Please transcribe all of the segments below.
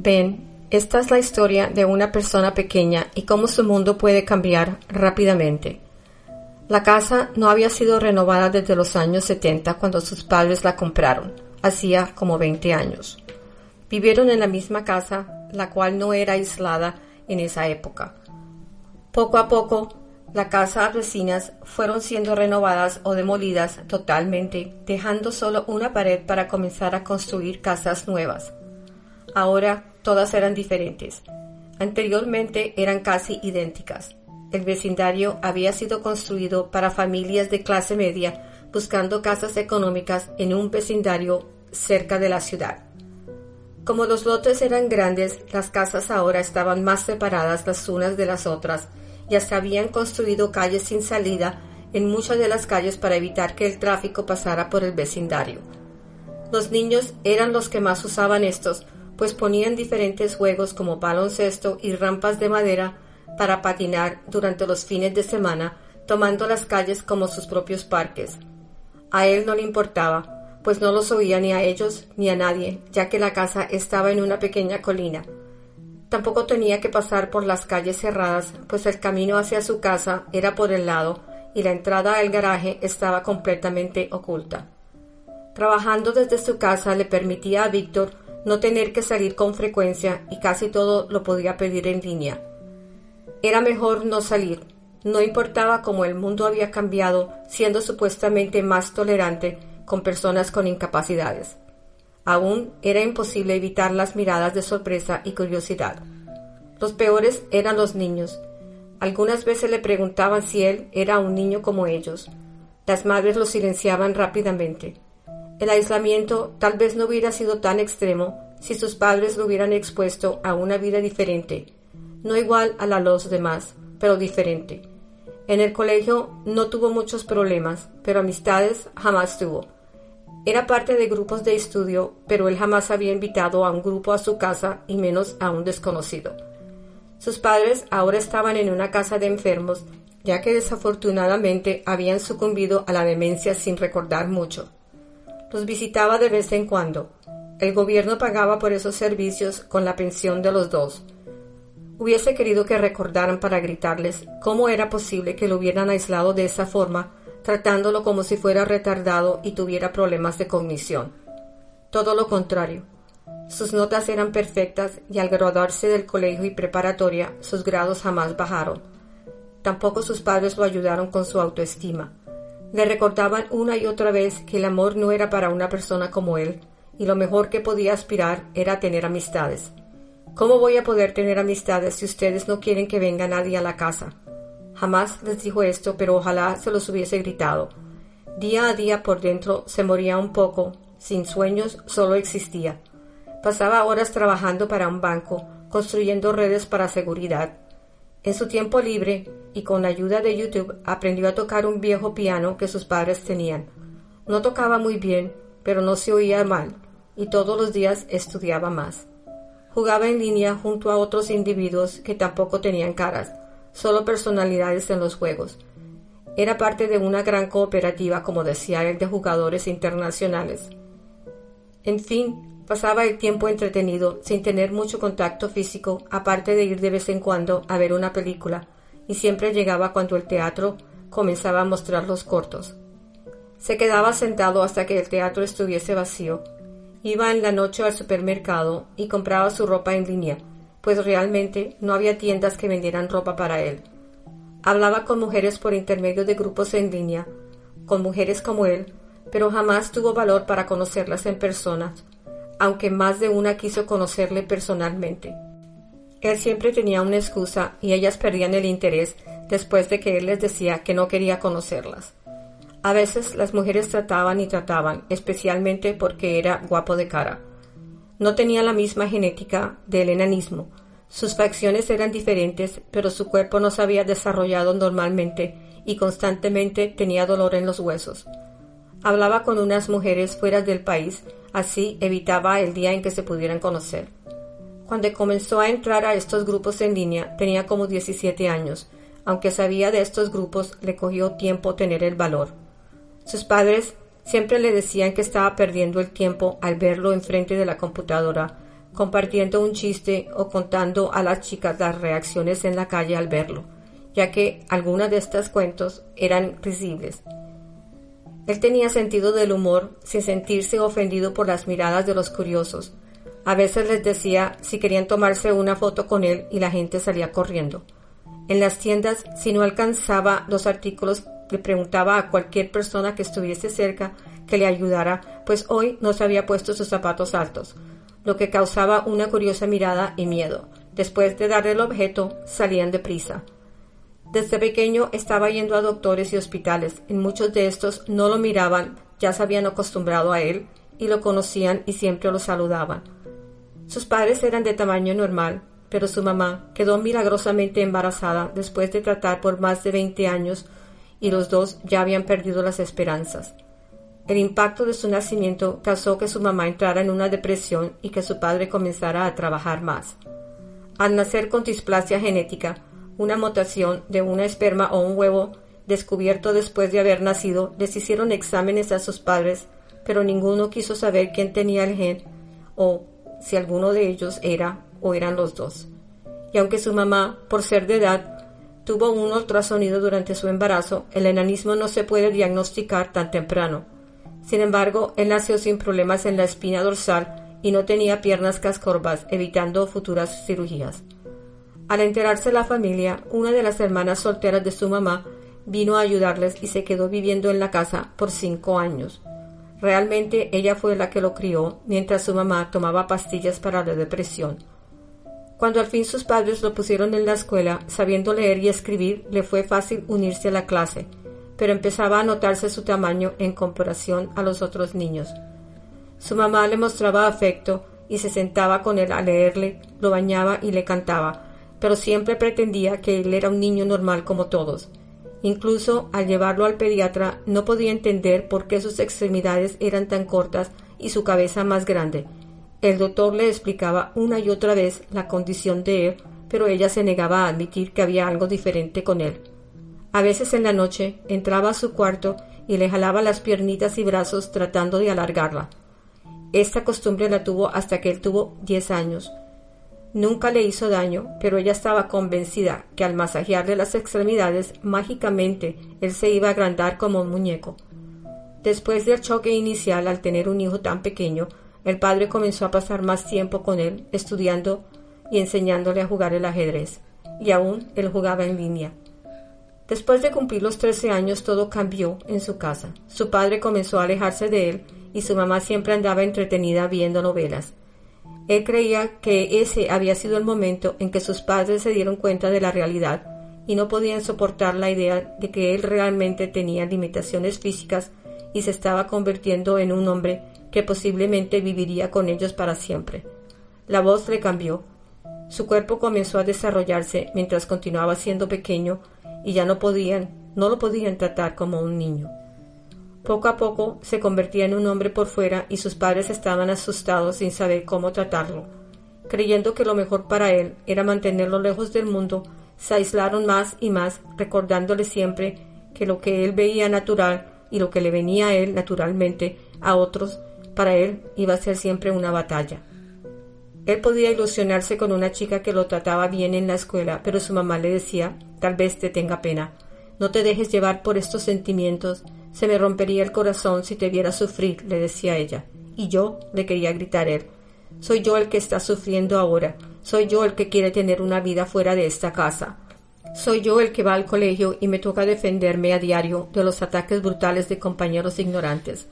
Ben, esta es la historia de una persona pequeña y cómo su mundo puede cambiar rápidamente. La casa no había sido renovada desde los años 70 cuando sus padres la compraron, hacía como 20 años. Vivieron en la misma casa, la cual no era aislada en esa época. Poco a poco, la casa vecinas fueron siendo renovadas o demolidas totalmente, dejando solo una pared para comenzar a construir casas nuevas. Ahora todas eran diferentes. Anteriormente eran casi idénticas. El vecindario había sido construido para familias de clase media buscando casas económicas en un vecindario cerca de la ciudad. Como los lotes eran grandes, las casas ahora estaban más separadas las unas de las otras y hasta habían construido calles sin salida en muchas de las calles para evitar que el tráfico pasara por el vecindario. Los niños eran los que más usaban estos, pues ponían diferentes juegos como baloncesto y rampas de madera para patinar durante los fines de semana, tomando las calles como sus propios parques. A él no le importaba, pues no los oía ni a ellos ni a nadie, ya que la casa estaba en una pequeña colina. Tampoco tenía que pasar por las calles cerradas, pues el camino hacia su casa era por el lado y la entrada al garaje estaba completamente oculta. Trabajando desde su casa le permitía a Víctor no tener que salir con frecuencia y casi todo lo podía pedir en línea. Era mejor no salir, no importaba cómo el mundo había cambiado, siendo supuestamente más tolerante con personas con incapacidades. Aún era imposible evitar las miradas de sorpresa y curiosidad. Los peores eran los niños. Algunas veces le preguntaban si él era un niño como ellos. Las madres lo silenciaban rápidamente. El aislamiento tal vez no hubiera sido tan extremo si sus padres lo hubieran expuesto a una vida diferente, no igual a la de los demás, pero diferente. En el colegio no tuvo muchos problemas, pero amistades jamás tuvo. Era parte de grupos de estudio, pero él jamás había invitado a un grupo a su casa y menos a un desconocido. Sus padres ahora estaban en una casa de enfermos, ya que desafortunadamente habían sucumbido a la demencia sin recordar mucho. Los visitaba de vez en cuando. El gobierno pagaba por esos servicios con la pensión de los dos. Hubiese querido que recordaran para gritarles cómo era posible que lo hubieran aislado de esa forma, tratándolo como si fuera retardado y tuviera problemas de cognición. Todo lo contrario. Sus notas eran perfectas y al graduarse del colegio y preparatoria sus grados jamás bajaron. Tampoco sus padres lo ayudaron con su autoestima. Le recordaban una y otra vez que el amor no era para una persona como él, y lo mejor que podía aspirar era tener amistades. ¿Cómo voy a poder tener amistades si ustedes no quieren que venga nadie a la casa? Jamás les dijo esto, pero ojalá se los hubiese gritado. Día a día por dentro se moría un poco, sin sueños solo existía. Pasaba horas trabajando para un banco, construyendo redes para seguridad. En su tiempo libre y con la ayuda de YouTube aprendió a tocar un viejo piano que sus padres tenían. No tocaba muy bien, pero no se oía mal, y todos los días estudiaba más. Jugaba en línea junto a otros individuos que tampoco tenían caras, solo personalidades en los juegos. Era parte de una gran cooperativa, como decía él, de jugadores internacionales. En fin, pasaba el tiempo entretenido, sin tener mucho contacto físico, aparte de ir de vez en cuando a ver una película, y siempre llegaba cuando el teatro comenzaba a mostrar los cortos. Se quedaba sentado hasta que el teatro estuviese vacío. Iba en la noche al supermercado y compraba su ropa en línea, pues realmente no había tiendas que vendieran ropa para él. Hablaba con mujeres por intermedio de grupos en línea, con mujeres como él, pero jamás tuvo valor para conocerlas en persona, aunque más de una quiso conocerle personalmente. Él siempre tenía una excusa y ellas perdían el interés después de que él les decía que no quería conocerlas. A veces las mujeres trataban y trataban, especialmente porque era guapo de cara. No tenía la misma genética del enanismo. Sus facciones eran diferentes, pero su cuerpo no se había desarrollado normalmente y constantemente tenía dolor en los huesos. Hablaba con unas mujeres fuera del país, así evitaba el día en que se pudieran conocer. Cuando comenzó a entrar a estos grupos en línea tenía como 17 años. Aunque sabía de estos grupos, le cogió tiempo tener el valor. Sus padres siempre le decían que estaba perdiendo el tiempo al verlo enfrente de la computadora, compartiendo un chiste o contando a las chicas las reacciones en la calle al verlo ya que algunas de estos cuentos eran risibles. Él tenía sentido del humor sin sentirse ofendido por las miradas de los curiosos. A veces les decía si querían tomarse una foto con él y la gente salía corriendo. En las tiendas, si no alcanzaba los artículos, le preguntaba a cualquier persona que estuviese cerca que le ayudara, pues hoy no se había puesto sus zapatos altos, lo que causaba una curiosa mirada y miedo. Después de darle el objeto, salían deprisa. Desde pequeño estaba yendo a doctores y hospitales. En muchos de estos no lo miraban, ya se habían acostumbrado a él y lo conocían y siempre lo saludaban. Sus padres eran de tamaño normal, pero su mamá quedó milagrosamente embarazada después de tratar por más de 20 años y los dos ya habían perdido las esperanzas. El impacto de su nacimiento causó que su mamá entrara en una depresión y que su padre comenzara a trabajar más. Al nacer con displasia genética, una mutación de una esperma o un huevo descubierto después de haber nacido, les hicieron exámenes a sus padres, pero ninguno quiso saber quién tenía el gen o si alguno de ellos era o eran los dos. Y aunque su mamá, por ser de edad, tuvo un ultrasonido durante su embarazo, el enanismo no se puede diagnosticar tan temprano. Sin embargo, él nació sin problemas en la espina dorsal y no tenía piernas cascorvas, evitando futuras cirugías. Al enterarse la familia, una de las hermanas solteras de su mamá vino a ayudarles y se quedó viviendo en la casa por cinco años. Realmente ella fue la que lo crió mientras su mamá tomaba pastillas para la depresión. Cuando al fin sus padres lo pusieron en la escuela, sabiendo leer y escribir, le fue fácil unirse a la clase, pero empezaba a notarse su tamaño en comparación a los otros niños. Su mamá le mostraba afecto y se sentaba con él a leerle, lo bañaba y le cantaba, pero siempre pretendía que él era un niño normal como todos. Incluso al llevarlo al pediatra no podía entender por qué sus extremidades eran tan cortas y su cabeza más grande. El doctor le explicaba una y otra vez la condición de él, pero ella se negaba a admitir que había algo diferente con él. A veces en la noche entraba a su cuarto y le jalaba las piernitas y brazos tratando de alargarla. Esta costumbre la tuvo hasta que él tuvo diez años. Nunca le hizo daño, pero ella estaba convencida que al masajearle las extremidades, mágicamente él se iba a agrandar como un muñeco. Después del choque inicial al tener un hijo tan pequeño, el padre comenzó a pasar más tiempo con él, estudiando y enseñándole a jugar el ajedrez, y aún él jugaba en línea. Después de cumplir los trece años todo cambió en su casa. Su padre comenzó a alejarse de él y su mamá siempre andaba entretenida viendo novelas. Él creía que ese había sido el momento en que sus padres se dieron cuenta de la realidad y no podían soportar la idea de que él realmente tenía limitaciones físicas y se estaba convirtiendo en un hombre que posiblemente viviría con ellos para siempre. La voz le cambió. Su cuerpo comenzó a desarrollarse mientras continuaba siendo pequeño y ya no podían, no lo podían tratar como un niño. Poco a poco se convertía en un hombre por fuera y sus padres estaban asustados sin saber cómo tratarlo. Creyendo que lo mejor para él era mantenerlo lejos del mundo, se aislaron más y más, recordándole siempre que lo que él veía natural y lo que le venía a él naturalmente a otros, para él iba a ser siempre una batalla. Él podía ilusionarse con una chica que lo trataba bien en la escuela, pero su mamá le decía, tal vez te tenga pena. No te dejes llevar por estos sentimientos, se me rompería el corazón si te viera sufrir, le decía ella. Y yo, le quería gritar él. Soy yo el que está sufriendo ahora. Soy yo el que quiere tener una vida fuera de esta casa. Soy yo el que va al colegio y me toca defenderme a diario de los ataques brutales de compañeros ignorantes.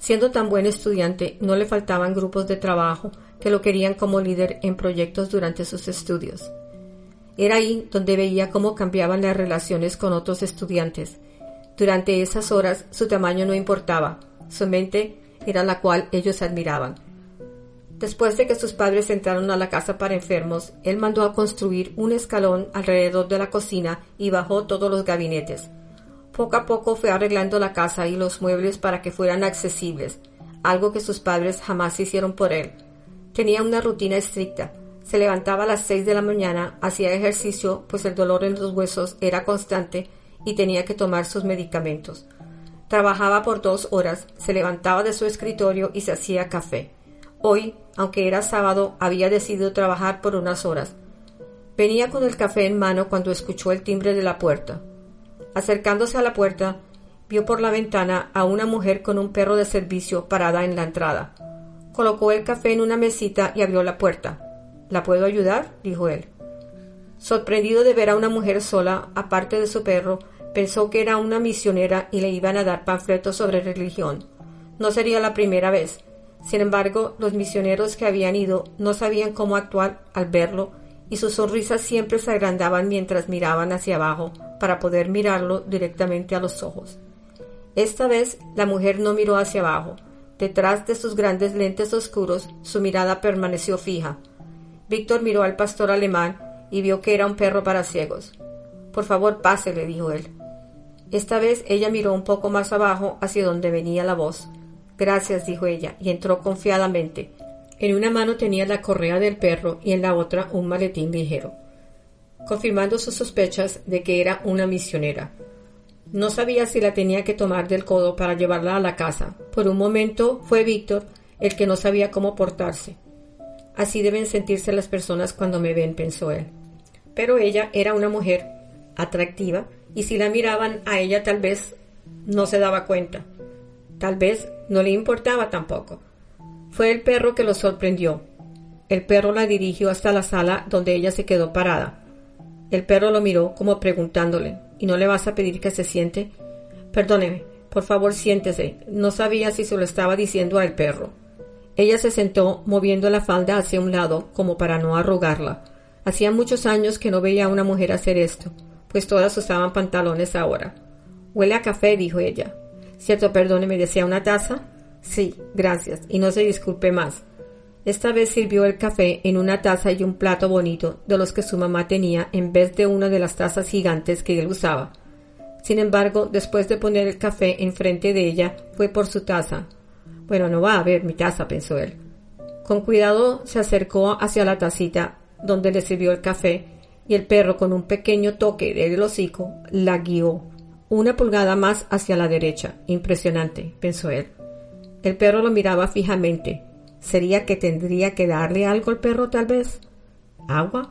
Siendo tan buen estudiante, no le faltaban grupos de trabajo que lo querían como líder en proyectos durante sus estudios. Era ahí donde veía cómo cambiaban las relaciones con otros estudiantes, Durante esas horas su tamaño no importaba, su mente era la cual ellos admiraban. Después de que sus padres entraron a la casa para enfermos, él mandó a construir un escalón alrededor de la cocina y bajó todos los gabinetes. Poco a poco fue arreglando la casa y los muebles para que fueran accesibles, algo que sus padres jamás hicieron por él. Tenía una rutina estricta. Se levantaba a las seis de la mañana, hacía ejercicio, pues el dolor en los huesos era constante y tenía que tomar sus medicamentos. Trabajaba por dos horas, se levantaba de su escritorio y se hacía café. Hoy, aunque era sábado, había decidido trabajar por unas horas. Venía con el café en mano cuando escuchó el timbre de la puerta. Acercándose a la puerta, vio por la ventana a una mujer con un perro de servicio parada en la entrada. Colocó el café en una mesita y abrió la puerta. ¿La puedo ayudar? dijo él. Sorprendido de ver a una mujer sola, aparte de su perro, pensó que era una misionera y le iban a dar panfletos sobre religión. No sería la primera vez. Sin embargo, los misioneros que habían ido no sabían cómo actuar al verlo y sus sonrisas siempre se agrandaban mientras miraban hacia abajo para poder mirarlo directamente a los ojos. Esta vez la mujer no miró hacia abajo. Detrás de sus grandes lentes oscuros su mirada permaneció fija. Víctor miró al pastor alemán y vio que era un perro para ciegos. Por favor, pase, le dijo él. Esta vez ella miró un poco más abajo hacia donde venía la voz. Gracias, dijo ella, y entró confiadamente. En una mano tenía la correa del perro y en la otra un maletín ligero, confirmando sus sospechas de que era una misionera. No sabía si la tenía que tomar del codo para llevarla a la casa. Por un momento fue Víctor el que no sabía cómo portarse. Así deben sentirse las personas cuando me ven, pensó él. Pero ella era una mujer atractiva y si la miraban a ella tal vez no se daba cuenta. Tal vez no le importaba tampoco. Fue el perro que lo sorprendió. El perro la dirigió hasta la sala donde ella se quedó parada. El perro lo miró como preguntándole ¿Y no le vas a pedir que se siente? Perdóneme, por favor siéntese. No sabía si se lo estaba diciendo al perro. Ella se sentó moviendo la falda hacia un lado como para no arrugarla. Hacía muchos años que no veía a una mujer hacer esto, pues todas usaban pantalones ahora. Huele a café, dijo ella. Cierto, perdone, ¿me desea una taza? Sí, gracias, y no se disculpe más. Esta vez sirvió el café en una taza y un plato bonito de los que su mamá tenía en vez de una de las tazas gigantes que él usaba. Sin embargo, después de poner el café enfrente de ella, fue por su taza. Bueno, no va a ver mi taza, pensó él. Con cuidado se acercó hacia la tacita donde le sirvió el café y el perro con un pequeño toque del hocico la guió una pulgada más hacia la derecha. Impresionante, pensó él. El perro lo miraba fijamente. ¿Sería que tendría que darle algo al perro tal vez? ¿Agua?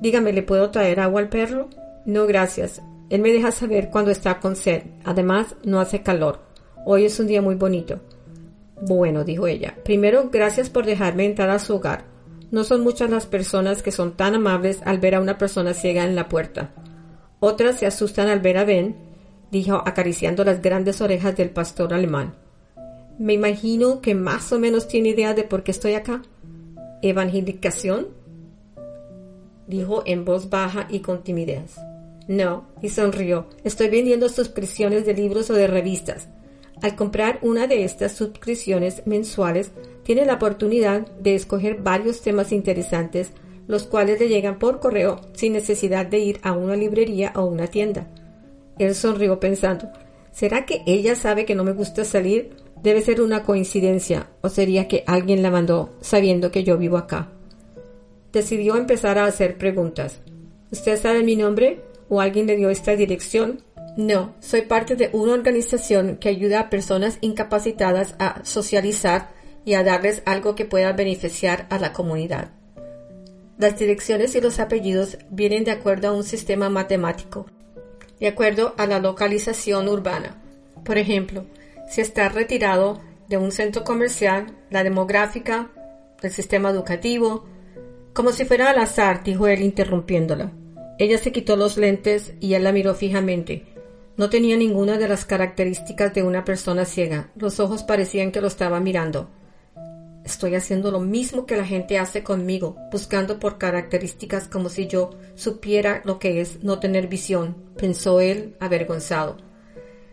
Dígame, ¿le puedo traer agua al perro? No, gracias. Él me deja saber cuando está con sed. Además, no hace calor. Hoy es un día muy bonito. Bueno, dijo ella. Primero, gracias por dejarme entrar a su hogar. No son muchas las personas que son tan amables al ver a una persona ciega en la puerta. Otras se asustan al ver a Ben dijo acariciando las grandes orejas del pastor alemán. Me imagino que más o menos tiene idea de por qué estoy acá. ¿Evangelización? dijo en voz baja y con timidez. No, y sonrió. Estoy vendiendo suscripciones de libros o de revistas. Al comprar una de estas suscripciones mensuales, tiene la oportunidad de escoger varios temas interesantes, los cuales le llegan por correo sin necesidad de ir a una librería o una tienda. Él sonrió pensando, ¿será que ella sabe que no me gusta salir? Debe ser una coincidencia, o sería que alguien la mandó sabiendo que yo vivo acá. Decidió empezar a hacer preguntas. ¿Usted sabe mi nombre? ¿O alguien le dio esta dirección? No, soy parte de una organización que ayuda a personas incapacitadas a socializar y a darles algo que pueda beneficiar a la comunidad. Las direcciones y los apellidos vienen de acuerdo a un sistema matemático de acuerdo a la localización urbana. Por ejemplo, si está retirado de un centro comercial, la demográfica, el sistema educativo, como si fuera al azar, dijo él interrumpiéndola. Ella se quitó los lentes y él la miró fijamente. No tenía ninguna de las características de una persona ciega. Los ojos parecían que lo estaba mirando. Estoy haciendo lo mismo que la gente hace conmigo, buscando por características como si yo supiera lo que es no tener visión, pensó él avergonzado.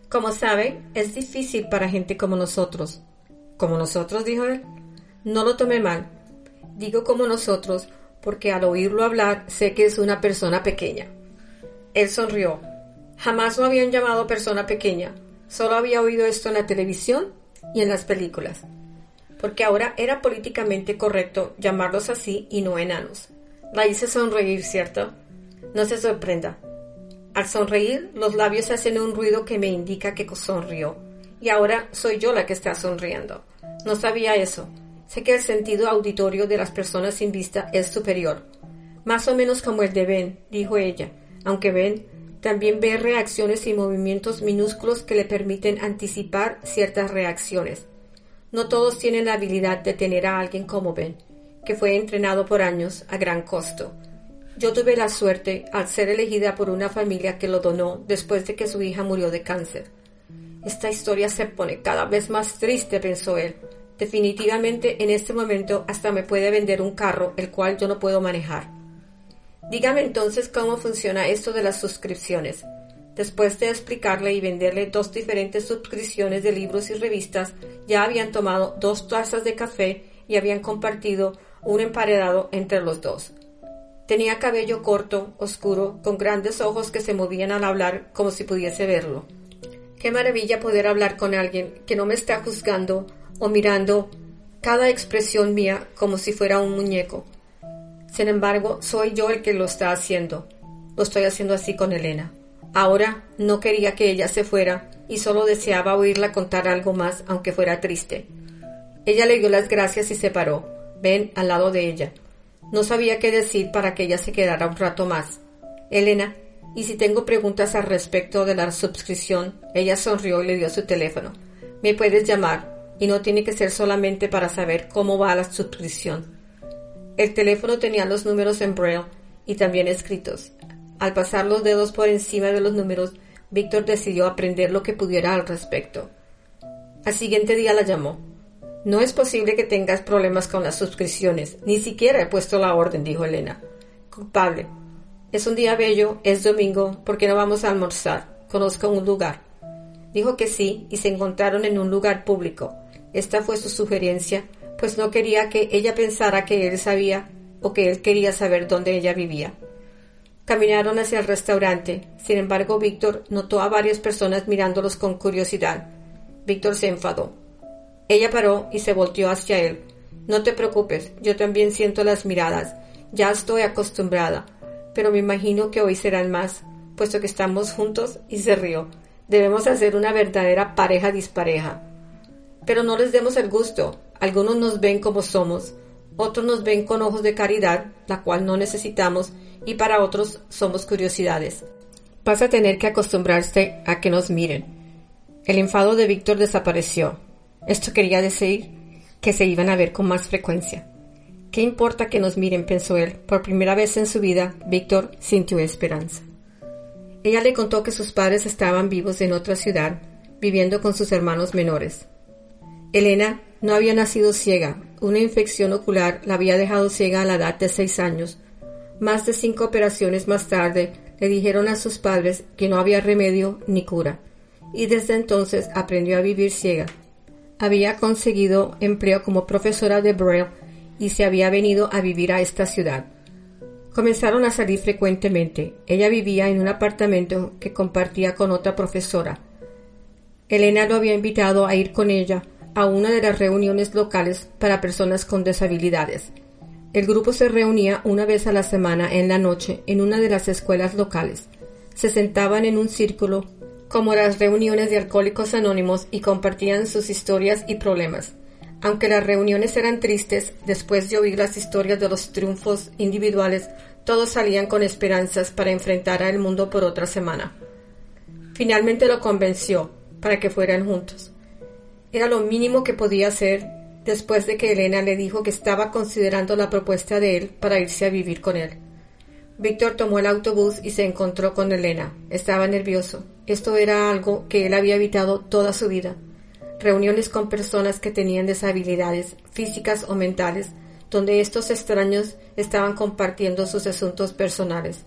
Como sabe, es difícil para gente como nosotros. ¿Como nosotros? dijo él. No lo tome mal. Digo como nosotros porque al oírlo hablar sé que es una persona pequeña. Él sonrió. Jamás lo habían llamado persona pequeña. Solo había oído esto en la televisión y en las películas. Porque ahora era políticamente correcto llamarlos así y no enanos. La hice sonreír, ¿cierto? No se sorprenda. Al sonreír, los labios hacen un ruido que me indica que sonrió. Y ahora soy yo la que está sonriendo. No sabía eso. Sé que el sentido auditorio de las personas sin vista es superior. Más o menos como el de Ben, dijo ella, aunque Ben también ve reacciones y movimientos minúsculos que le permiten anticipar ciertas reacciones. No todos tienen la habilidad de tener a alguien como Ben, que fue entrenado por años a gran costo. Yo tuve la suerte al ser elegida por una familia que lo donó después de que su hija murió de cáncer. Esta historia se pone cada vez más triste, pensó él. Definitivamente en este momento hasta me puede vender un carro el cual yo no puedo manejar. Dígame entonces cómo funciona esto de las suscripciones. Después de explicarle y venderle dos diferentes suscripciones de libros y revistas, ya habían tomado dos tazas de café y habían compartido un emparedado entre los dos. Tenía cabello corto, oscuro, con grandes ojos que se movían al hablar como si pudiese verlo. Qué maravilla poder hablar con alguien que no me está juzgando o mirando cada expresión mía como si fuera un muñeco. Sin embargo, soy yo el que lo está haciendo. Lo estoy haciendo así con Elena. Ahora no quería que ella se fuera y solo deseaba oírla contar algo más, aunque fuera triste. Ella le dio las gracias y se paró, Ben al lado de ella. No sabía qué decir para que ella se quedara un rato más. Elena, y si tengo preguntas al respecto de la suscripción, ella sonrió y le dio su teléfono. Me puedes llamar, y no tiene que ser solamente para saber cómo va la suscripción. El teléfono tenía los números en braille y también escritos. Al pasar los dedos por encima de los números, Víctor decidió aprender lo que pudiera al respecto. Al siguiente día la llamó. No es posible que tengas problemas con las suscripciones. Ni siquiera he puesto la orden, dijo Elena. Culpable. Es un día bello, es domingo, ¿por qué no vamos a almorzar? Conozco un lugar. Dijo que sí y se encontraron en un lugar público. Esta fue su sugerencia pues no quería que ella pensara que él sabía o que él quería saber dónde ella vivía. Caminaron hacia el restaurante. Sin embargo, Víctor notó a varias personas mirándolos con curiosidad. Víctor se enfadó. Ella paró y se volteó hacia él. No te preocupes, yo también siento las miradas. Ya estoy acostumbrada, pero me imagino que hoy serán más, puesto que estamos juntos y se rió. Debemos hacer una verdadera pareja dispareja. Pero no les demos el gusto. Algunos nos ven como somos, otros nos ven con ojos de caridad, la cual no necesitamos, y para otros somos curiosidades. Vas a tener que acostumbrarse a que nos miren. El enfado de Víctor desapareció. Esto quería decir que se iban a ver con más frecuencia. ¿Qué importa que nos miren? pensó él. Por primera vez en su vida, Víctor sintió esperanza. Ella le contó que sus padres estaban vivos en otra ciudad, viviendo con sus hermanos menores. Elena no había nacido ciega. Una infección ocular la había dejado ciega a la edad de seis años. Más de cinco operaciones más tarde le dijeron a sus padres que no había remedio ni cura, y desde entonces aprendió a vivir ciega. Había conseguido empleo como profesora de Braille y se había venido a vivir a esta ciudad. Comenzaron a salir frecuentemente. Ella vivía en un apartamento que compartía con otra profesora. Elena lo había invitado a ir con ella a una de las reuniones locales para personas con deshabilidades. El grupo se reunía una vez a la semana en la noche en una de las escuelas locales. Se sentaban en un círculo como las reuniones de alcohólicos anónimos y compartían sus historias y problemas. Aunque las reuniones eran tristes, después de oír las historias de los triunfos individuales, todos salían con esperanzas para enfrentar al mundo por otra semana. Finalmente lo convenció para que fueran juntos. Era lo mínimo que podía hacer después de que Elena le dijo que estaba considerando la propuesta de él para irse a vivir con él. Víctor tomó el autobús y se encontró con Elena. Estaba nervioso. Esto era algo que él había evitado toda su vida. Reuniones con personas que tenían deshabilidades físicas o mentales, donde estos extraños estaban compartiendo sus asuntos personales.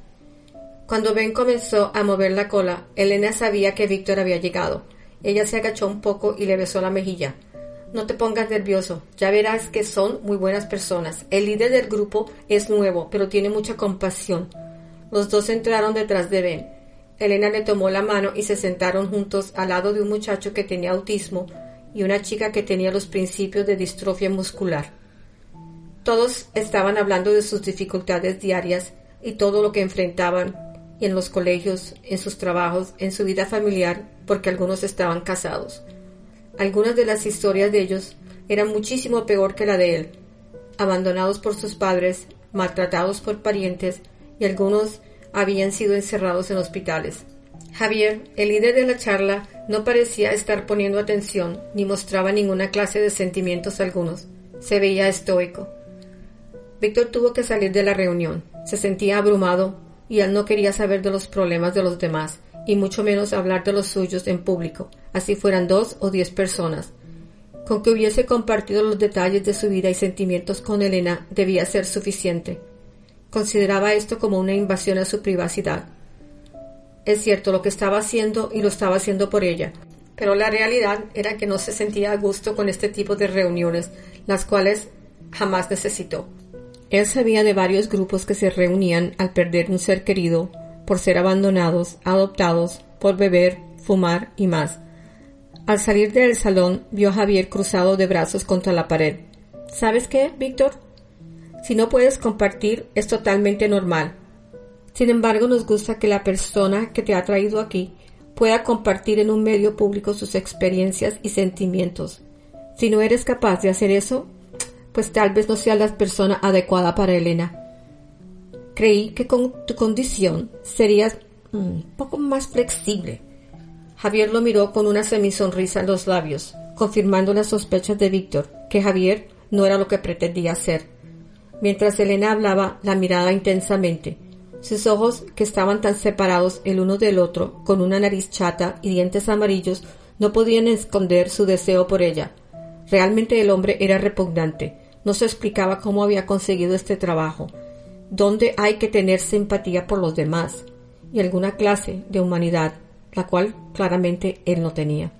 Cuando Ben comenzó a mover la cola, Elena sabía que Víctor había llegado. Ella se agachó un poco y le besó la mejilla. No te pongas nervioso, ya verás que son muy buenas personas. El líder del grupo es nuevo, pero tiene mucha compasión. Los dos entraron detrás de Ben. Elena le tomó la mano y se sentaron juntos al lado de un muchacho que tenía autismo y una chica que tenía los principios de distrofia muscular. Todos estaban hablando de sus dificultades diarias y todo lo que enfrentaban en los colegios, en sus trabajos, en su vida familiar, porque algunos estaban casados. Algunas de las historias de ellos eran muchísimo peor que la de él, abandonados por sus padres, maltratados por parientes y algunos habían sido encerrados en hospitales. Javier, el líder de la charla, no parecía estar poniendo atención ni mostraba ninguna clase de sentimientos algunos. Se veía estoico. Víctor tuvo que salir de la reunión. Se sentía abrumado y él no quería saber de los problemas de los demás y mucho menos hablar de los suyos en público, así fueran dos o diez personas. Con que hubiese compartido los detalles de su vida y sentimientos con Elena debía ser suficiente. Consideraba esto como una invasión a su privacidad. Es cierto lo que estaba haciendo y lo estaba haciendo por ella, pero la realidad era que no se sentía a gusto con este tipo de reuniones, las cuales jamás necesitó. Él sabía de varios grupos que se reunían al perder un ser querido por ser abandonados, adoptados, por beber, fumar y más. Al salir del salón vio a Javier cruzado de brazos contra la pared. ¿Sabes qué, Víctor? Si no puedes compartir es totalmente normal. Sin embargo, nos gusta que la persona que te ha traído aquí pueda compartir en un medio público sus experiencias y sentimientos. Si no eres capaz de hacer eso, pues tal vez no sea la persona adecuada para Elena. Creí que con tu condición serías un poco más flexible. Javier lo miró con una semisonrisa en los labios, confirmando las sospechas de Víctor, que Javier no era lo que pretendía ser. Mientras Elena hablaba, la miraba intensamente. Sus ojos, que estaban tan separados el uno del otro, con una nariz chata y dientes amarillos, no podían esconder su deseo por ella. Realmente el hombre era repugnante. No se explicaba cómo había conseguido este trabajo donde hay que tener simpatía por los demás y alguna clase de humanidad, la cual claramente él no tenía.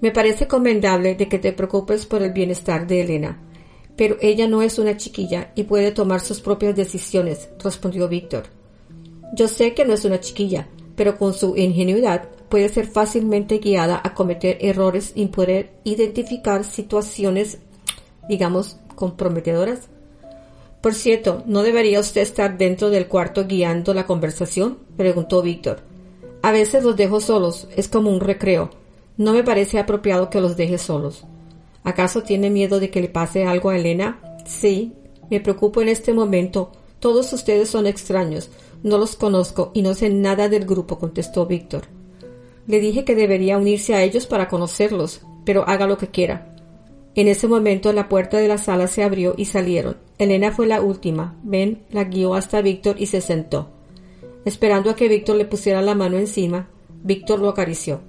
Me parece comendable de que te preocupes por el bienestar de Elena, pero ella no es una chiquilla y puede tomar sus propias decisiones, respondió Víctor. Yo sé que no es una chiquilla, pero con su ingenuidad puede ser fácilmente guiada a cometer errores y poder identificar situaciones, digamos, comprometedoras. Por cierto, ¿no debería usted estar dentro del cuarto guiando la conversación? preguntó Víctor. A veces los dejo solos, es como un recreo. No me parece apropiado que los deje solos. ¿Acaso tiene miedo de que le pase algo a Elena? Sí, me preocupo en este momento. Todos ustedes son extraños. No los conozco y no sé nada del grupo, contestó Víctor. Le dije que debería unirse a ellos para conocerlos, pero haga lo que quiera. En ese momento la puerta de la sala se abrió y salieron. Elena fue la última. Ben la guió hasta Víctor y se sentó. Esperando a que Víctor le pusiera la mano encima, Víctor lo acarició.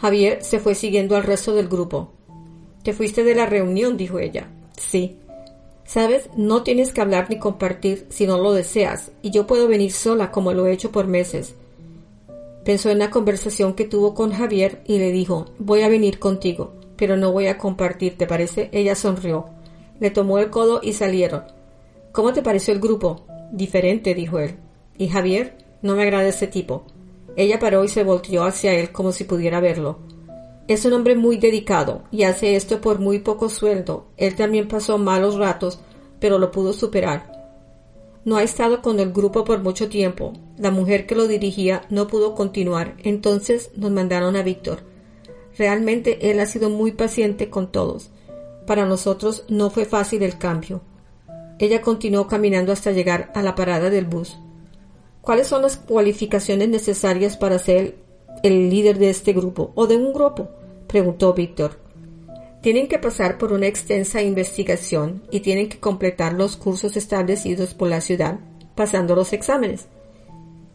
Javier se fue siguiendo al resto del grupo. Te fuiste de la reunión, dijo ella. Sí. Sabes, no tienes que hablar ni compartir si no lo deseas, y yo puedo venir sola como lo he hecho por meses. Pensó en la conversación que tuvo con Javier y le dijo Voy a venir contigo pero no voy a compartir, ¿te parece? Ella sonrió. Le tomó el codo y salieron. ¿Cómo te pareció el grupo? Diferente, dijo él. ¿Y Javier? No me agrada ese tipo. Ella paró y se volteó hacia él como si pudiera verlo. Es un hombre muy dedicado y hace esto por muy poco sueldo. Él también pasó malos ratos, pero lo pudo superar. No ha estado con el grupo por mucho tiempo. La mujer que lo dirigía no pudo continuar, entonces nos mandaron a Víctor. Realmente Él ha sido muy paciente con todos. Para nosotros no fue fácil el cambio. Ella continuó caminando hasta llegar a la parada del bus. ¿Cuáles son las cualificaciones necesarias para ser el líder de este grupo o de un grupo? preguntó Víctor. Tienen que pasar por una extensa investigación y tienen que completar los cursos establecidos por la ciudad, pasando los exámenes.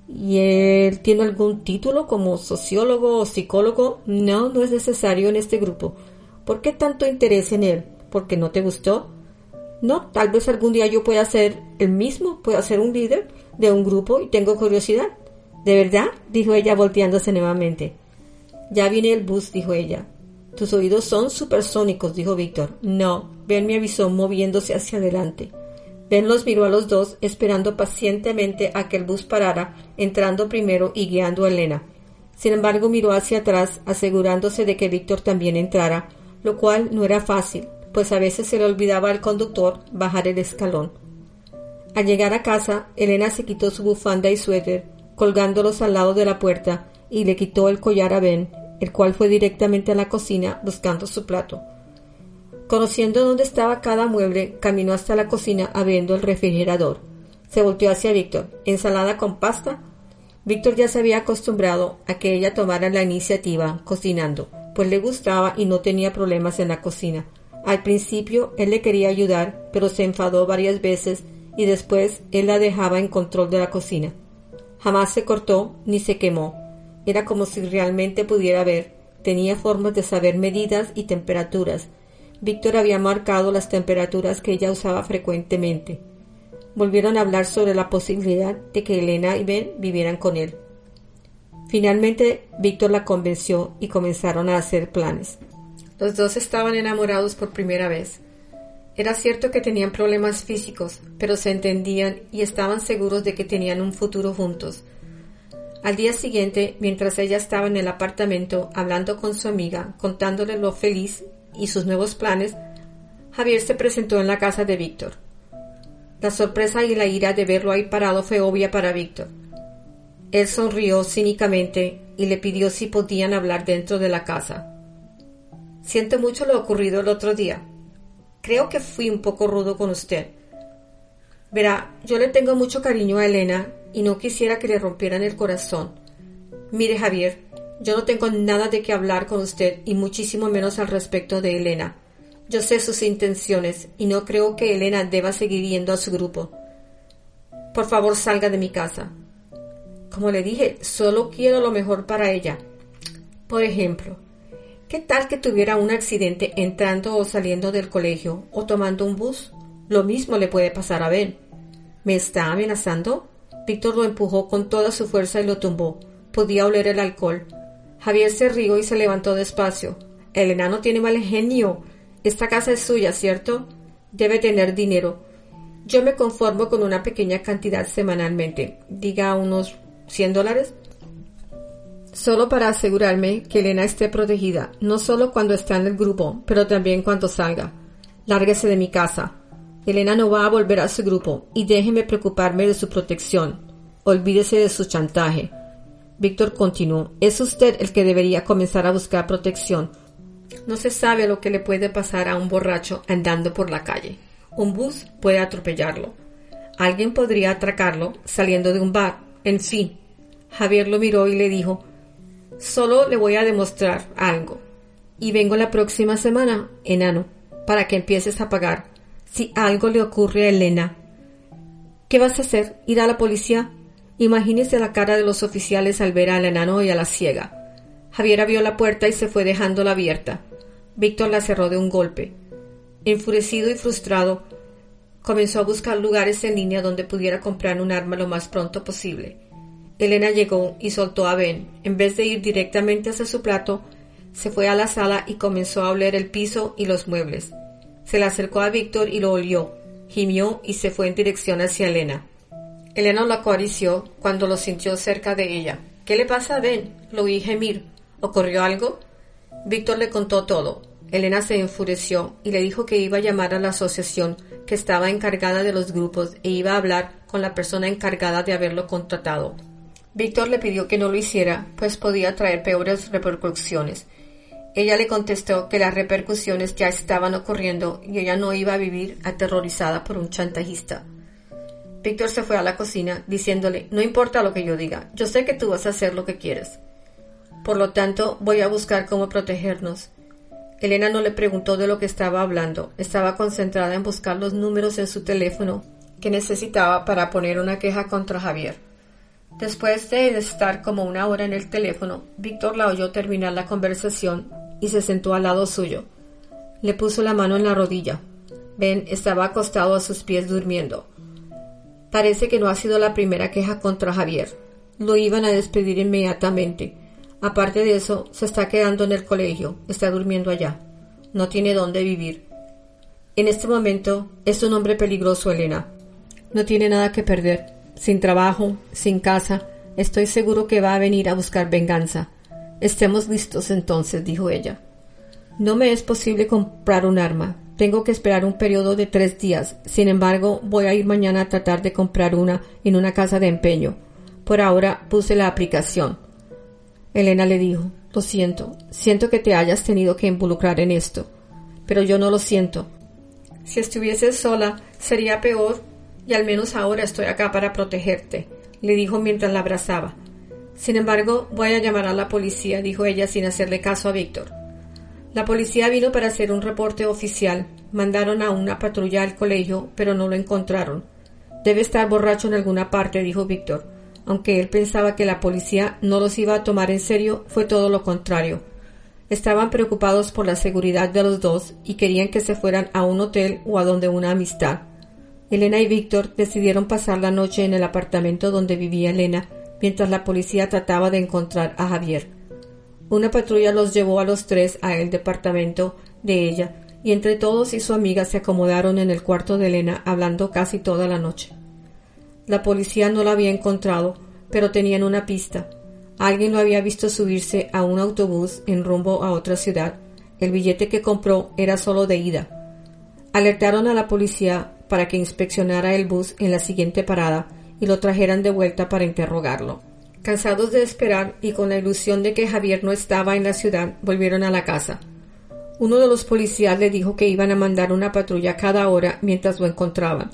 ¿Y él tiene algún título como sociólogo o psicólogo? No, no es necesario en este grupo. ¿Por qué tanto interés en él? ¿Porque no te gustó? No, tal vez algún día yo pueda ser el mismo, pueda ser un líder, de un grupo y tengo curiosidad. ¿De verdad? dijo ella volteándose nuevamente. Ya viene el bus, dijo ella. Tus oídos son supersónicos, dijo Víctor. No, Ben me avisó moviéndose hacia adelante. Ben los miró a los dos, esperando pacientemente a que el bus parara, entrando primero y guiando a Elena. Sin embargo, miró hacia atrás, asegurándose de que Víctor también entrara, lo cual no era fácil, pues a veces se le olvidaba al conductor bajar el escalón. Al llegar a casa, Elena se quitó su bufanda y suéter, colgándolos al lado de la puerta, y le quitó el collar a Ben, el cual fue directamente a la cocina buscando su plato. Conociendo dónde estaba cada mueble, caminó hasta la cocina abriendo el refrigerador. Se volteó hacia Víctor. ¿Ensalada con pasta? Víctor ya se había acostumbrado a que ella tomara la iniciativa cocinando, pues le gustaba y no tenía problemas en la cocina. Al principio él le quería ayudar, pero se enfadó varias veces y después él la dejaba en control de la cocina. Jamás se cortó ni se quemó. Era como si realmente pudiera ver. Tenía formas de saber medidas y temperaturas. Víctor había marcado las temperaturas que ella usaba frecuentemente. Volvieron a hablar sobre la posibilidad de que Elena y Ben vivieran con él. Finalmente, Víctor la convenció y comenzaron a hacer planes. Los dos estaban enamorados por primera vez. Era cierto que tenían problemas físicos, pero se entendían y estaban seguros de que tenían un futuro juntos. Al día siguiente, mientras ella estaba en el apartamento hablando con su amiga, contándole lo feliz y sus nuevos planes, Javier se presentó en la casa de Víctor. La sorpresa y la ira de verlo ahí parado fue obvia para Víctor. Él sonrió cínicamente y le pidió si podían hablar dentro de la casa. Siento mucho lo ocurrido el otro día. Creo que fui un poco rudo con usted. Verá, yo le tengo mucho cariño a Elena y no quisiera que le rompieran el corazón. Mire, Javier, yo no tengo nada de qué hablar con usted y muchísimo menos al respecto de Elena. Yo sé sus intenciones y no creo que Elena deba seguir yendo a su grupo. Por favor, salga de mi casa. Como le dije, solo quiero lo mejor para ella. Por ejemplo, ¿qué tal que tuviera un accidente entrando o saliendo del colegio o tomando un bus? Lo mismo le puede pasar a Ben. ¿Me está amenazando? Víctor lo empujó con toda su fuerza y lo tumbó. Podía oler el alcohol. Javier se rió y se levantó despacio. El enano tiene mal genio. Esta casa es suya, ¿cierto? Debe tener dinero. Yo me conformo con una pequeña cantidad semanalmente, diga unos 100 dólares. Solo para asegurarme que Elena esté protegida, no solo cuando está en el grupo, pero también cuando salga. Lárguese de mi casa. Elena no va a volver a su grupo y déjeme preocuparme de su protección. Olvídese de su chantaje. Víctor continuó. Es usted el que debería comenzar a buscar protección no se sabe lo que le puede pasar a un borracho andando por la calle. Un bus puede atropellarlo. Alguien podría atracarlo saliendo de un bar. En fin, Javier lo miró y le dijo, solo le voy a demostrar algo. Y vengo la próxima semana, enano, para que empieces a pagar. Si algo le ocurre a Elena. ¿Qué vas a hacer? ¿Ir a la policía? Imagínese la cara de los oficiales al ver al enano y a la ciega. Javier abrió la puerta y se fue dejándola abierta. Víctor la cerró de un golpe. Enfurecido y frustrado, comenzó a buscar lugares en línea donde pudiera comprar un arma lo más pronto posible. Elena llegó y soltó a Ben. En vez de ir directamente hacia su plato, se fue a la sala y comenzó a oler el piso y los muebles. Se le acercó a Víctor y lo olió, gimió y se fue en dirección hacia Elena. Elena lo acarició cuando lo sintió cerca de ella. ¿Qué le pasa a Ben? Lo oí gemir. ¿Ocurrió algo? Víctor le contó todo. Elena se enfureció y le dijo que iba a llamar a la asociación que estaba encargada de los grupos e iba a hablar con la persona encargada de haberlo contratado. Víctor le pidió que no lo hiciera, pues podía traer peores repercusiones. Ella le contestó que las repercusiones ya estaban ocurriendo y ella no iba a vivir aterrorizada por un chantajista. Víctor se fue a la cocina diciéndole No importa lo que yo diga, yo sé que tú vas a hacer lo que quieres. Por lo tanto, voy a buscar cómo protegernos. Elena no le preguntó de lo que estaba hablando. Estaba concentrada en buscar los números en su teléfono que necesitaba para poner una queja contra Javier. Después de estar como una hora en el teléfono, Víctor la oyó terminar la conversación y se sentó al lado suyo. Le puso la mano en la rodilla. Ben estaba acostado a sus pies durmiendo. Parece que no ha sido la primera queja contra Javier. Lo iban a despedir inmediatamente. Aparte de eso, se está quedando en el colegio, está durmiendo allá. No tiene dónde vivir. En este momento es un hombre peligroso, Elena. No tiene nada que perder. Sin trabajo, sin casa, estoy seguro que va a venir a buscar venganza. Estemos listos entonces, dijo ella. No me es posible comprar un arma. Tengo que esperar un periodo de tres días. Sin embargo, voy a ir mañana a tratar de comprar una en una casa de empeño. Por ahora puse la aplicación. Elena le dijo, lo siento, siento que te hayas tenido que involucrar en esto, pero yo no lo siento. Si estuviese sola, sería peor, y al menos ahora estoy acá para protegerte, le dijo mientras la abrazaba. Sin embargo, voy a llamar a la policía, dijo ella sin hacerle caso a Víctor. La policía vino para hacer un reporte oficial. Mandaron a una patrulla al colegio, pero no lo encontraron. Debe estar borracho en alguna parte, dijo Víctor. Aunque él pensaba que la policía no los iba a tomar en serio, fue todo lo contrario. Estaban preocupados por la seguridad de los dos y querían que se fueran a un hotel o a donde una amistad. Elena y Víctor decidieron pasar la noche en el apartamento donde vivía Elena, mientras la policía trataba de encontrar a Javier. Una patrulla los llevó a los tres a el departamento de ella, y entre todos y su amiga se acomodaron en el cuarto de Elena hablando casi toda la noche. La policía no la había encontrado, pero tenían una pista. Alguien lo había visto subirse a un autobús en rumbo a otra ciudad. El billete que compró era solo de ida. Alertaron a la policía para que inspeccionara el bus en la siguiente parada y lo trajeran de vuelta para interrogarlo. Cansados de esperar y con la ilusión de que Javier no estaba en la ciudad, volvieron a la casa. Uno de los policías le dijo que iban a mandar una patrulla cada hora mientras lo encontraban.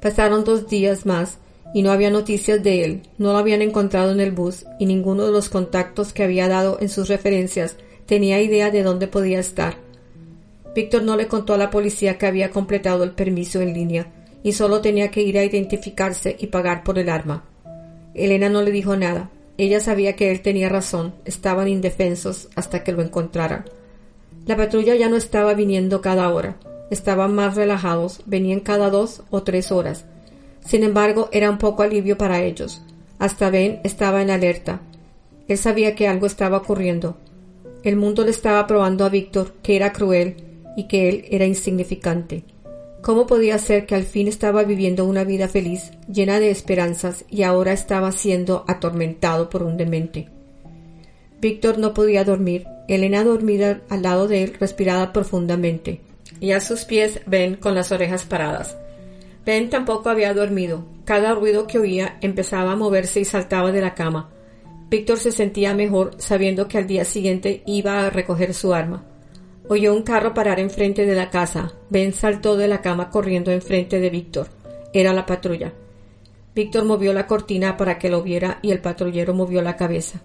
Pasaron dos días más y no había noticias de él, no lo habían encontrado en el bus y ninguno de los contactos que había dado en sus referencias tenía idea de dónde podía estar. Víctor no le contó a la policía que había completado el permiso en línea y solo tenía que ir a identificarse y pagar por el arma. Elena no le dijo nada. Ella sabía que él tenía razón, estaban indefensos hasta que lo encontraran. La patrulla ya no estaba viniendo cada hora, estaban más relajados, venían cada dos o tres horas, sin embargo, era un poco alivio para ellos. Hasta Ben estaba en alerta. Él sabía que algo estaba ocurriendo. El mundo le estaba probando a Víctor que era cruel y que él era insignificante. ¿Cómo podía ser que al fin estaba viviendo una vida feliz, llena de esperanzas, y ahora estaba siendo atormentado por un demente? Víctor no podía dormir. Elena dormida al lado de él respiraba profundamente, y a sus pies Ben con las orejas paradas. Ben tampoco había dormido. Cada ruido que oía empezaba a moverse y saltaba de la cama. Víctor se sentía mejor sabiendo que al día siguiente iba a recoger su arma. Oyó un carro parar enfrente de la casa. Ben saltó de la cama corriendo enfrente de Víctor. Era la patrulla. Víctor movió la cortina para que lo viera y el patrullero movió la cabeza.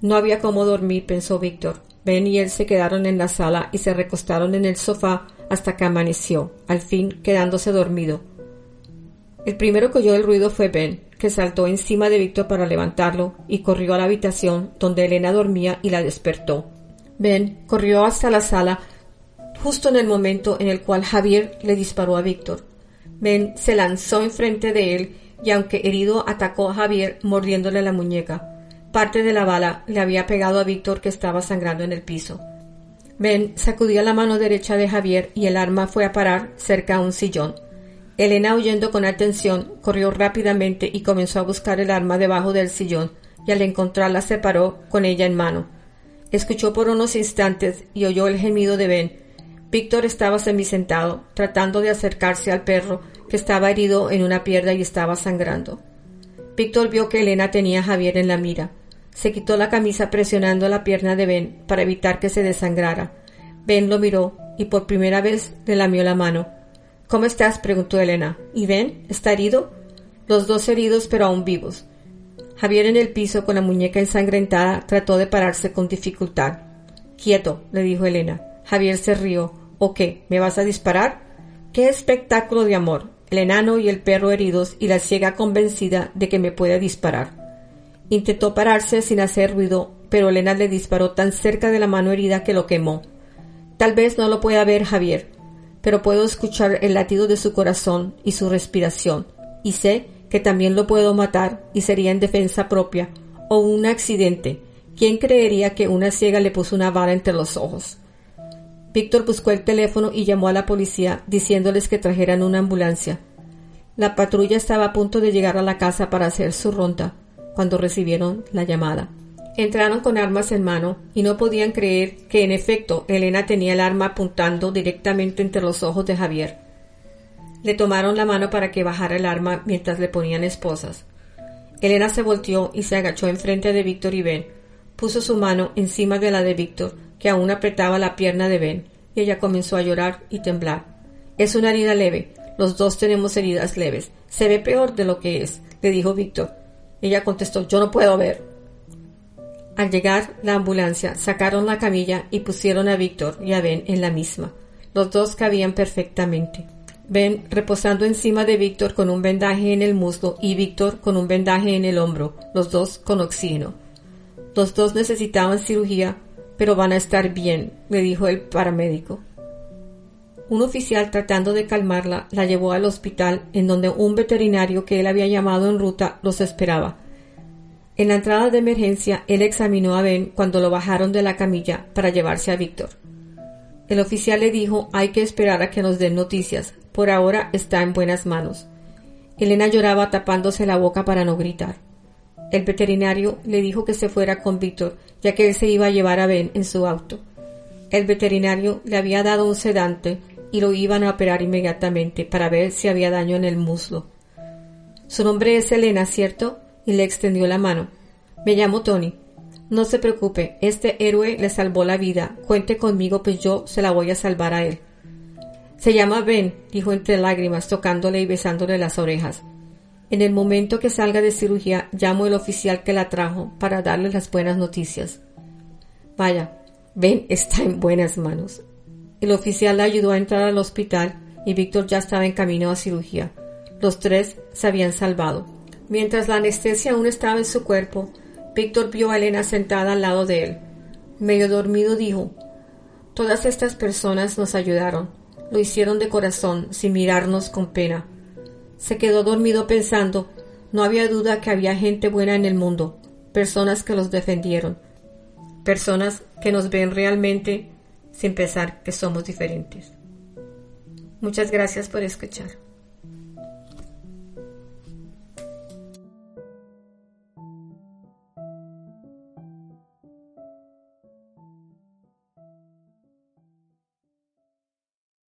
No había cómo dormir, pensó Víctor. Ben y él se quedaron en la sala y se recostaron en el sofá hasta que amaneció, al fin quedándose dormido. El primero que oyó el ruido fue Ben, que saltó encima de Víctor para levantarlo y corrió a la habitación donde Elena dormía y la despertó. Ben corrió hasta la sala justo en el momento en el cual Javier le disparó a Víctor. Ben se lanzó enfrente de él y aunque herido atacó a Javier mordiéndole la muñeca. Parte de la bala le había pegado a Víctor que estaba sangrando en el piso. Ben sacudió la mano derecha de Javier y el arma fue a parar cerca a un sillón. Elena, oyendo con atención, corrió rápidamente y comenzó a buscar el arma debajo del sillón, y al encontrarla se paró con ella en mano. Escuchó por unos instantes y oyó el gemido de Ben. Víctor estaba semisentado, tratando de acercarse al perro, que estaba herido en una pierna y estaba sangrando. Víctor vio que Elena tenía a Javier en la mira. Se quitó la camisa presionando la pierna de Ben para evitar que se desangrara. Ben lo miró y por primera vez le lamió la mano. ¿Cómo estás? preguntó Elena. ¿Y Ben? ¿Está herido? Los dos heridos pero aún vivos. Javier en el piso con la muñeca ensangrentada trató de pararse con dificultad. Quieto, le dijo Elena. Javier se rió. ¿O qué? ¿Me vas a disparar? ¡Qué espectáculo de amor! El enano y el perro heridos y la ciega convencida de que me puede disparar. Intentó pararse sin hacer ruido, pero Elena le disparó tan cerca de la mano herida que lo quemó. Tal vez no lo pueda ver Javier, pero puedo escuchar el latido de su corazón y su respiración. y sé que también lo puedo matar y sería en defensa propia o un accidente. ¿Quién creería que una ciega le puso una bala entre los ojos? Víctor buscó el teléfono y llamó a la policía diciéndoles que trajeran una ambulancia. La patrulla estaba a punto de llegar a la casa para hacer su ronda cuando recibieron la llamada. Entraron con armas en mano y no podían creer que en efecto Elena tenía el arma apuntando directamente entre los ojos de Javier. Le tomaron la mano para que bajara el arma mientras le ponían esposas. Elena se volteó y se agachó enfrente de Víctor y Ben. Puso su mano encima de la de Víctor, que aún apretaba la pierna de Ben, y ella comenzó a llorar y temblar. Es una herida leve. Los dos tenemos heridas leves. Se ve peor de lo que es, le dijo Víctor. Ella contestó Yo no puedo ver. Al llegar la ambulancia, sacaron la camilla y pusieron a Víctor y a Ben en la misma. Los dos cabían perfectamente. Ben reposando encima de Víctor con un vendaje en el muslo y Víctor con un vendaje en el hombro, los dos con oxígeno. Los dos necesitaban cirugía, pero van a estar bien, le dijo el paramédico. Un oficial tratando de calmarla la llevó al hospital en donde un veterinario que él había llamado en ruta los esperaba. En la entrada de emergencia, él examinó a Ben cuando lo bajaron de la camilla para llevarse a Víctor. El oficial le dijo hay que esperar a que nos den noticias. Por ahora está en buenas manos. Elena lloraba tapándose la boca para no gritar. El veterinario le dijo que se fuera con Víctor, ya que él se iba a llevar a Ben en su auto. El veterinario le había dado un sedante y lo iban a operar inmediatamente para ver si había daño en el muslo. Su nombre es Elena, ¿cierto? y le extendió la mano. Me llamo Tony. No se preocupe, este héroe le salvó la vida. Cuente conmigo, pues yo se la voy a salvar a él. Se llama Ben, dijo entre lágrimas, tocándole y besándole las orejas. En el momento que salga de cirugía, llamo al oficial que la trajo para darle las buenas noticias. Vaya, Ben está en buenas manos. El oficial la ayudó a entrar al hospital y Víctor ya estaba en camino a cirugía. Los tres se habían salvado. Mientras la anestesia aún estaba en su cuerpo, Víctor vio a Elena sentada al lado de él. Medio dormido dijo Todas estas personas nos ayudaron. Lo hicieron de corazón, sin mirarnos con pena. Se quedó dormido pensando no había duda que había gente buena en el mundo, personas que los defendieron, personas que nos ven realmente sin pensar que somos diferentes. Muchas gracias por escuchar.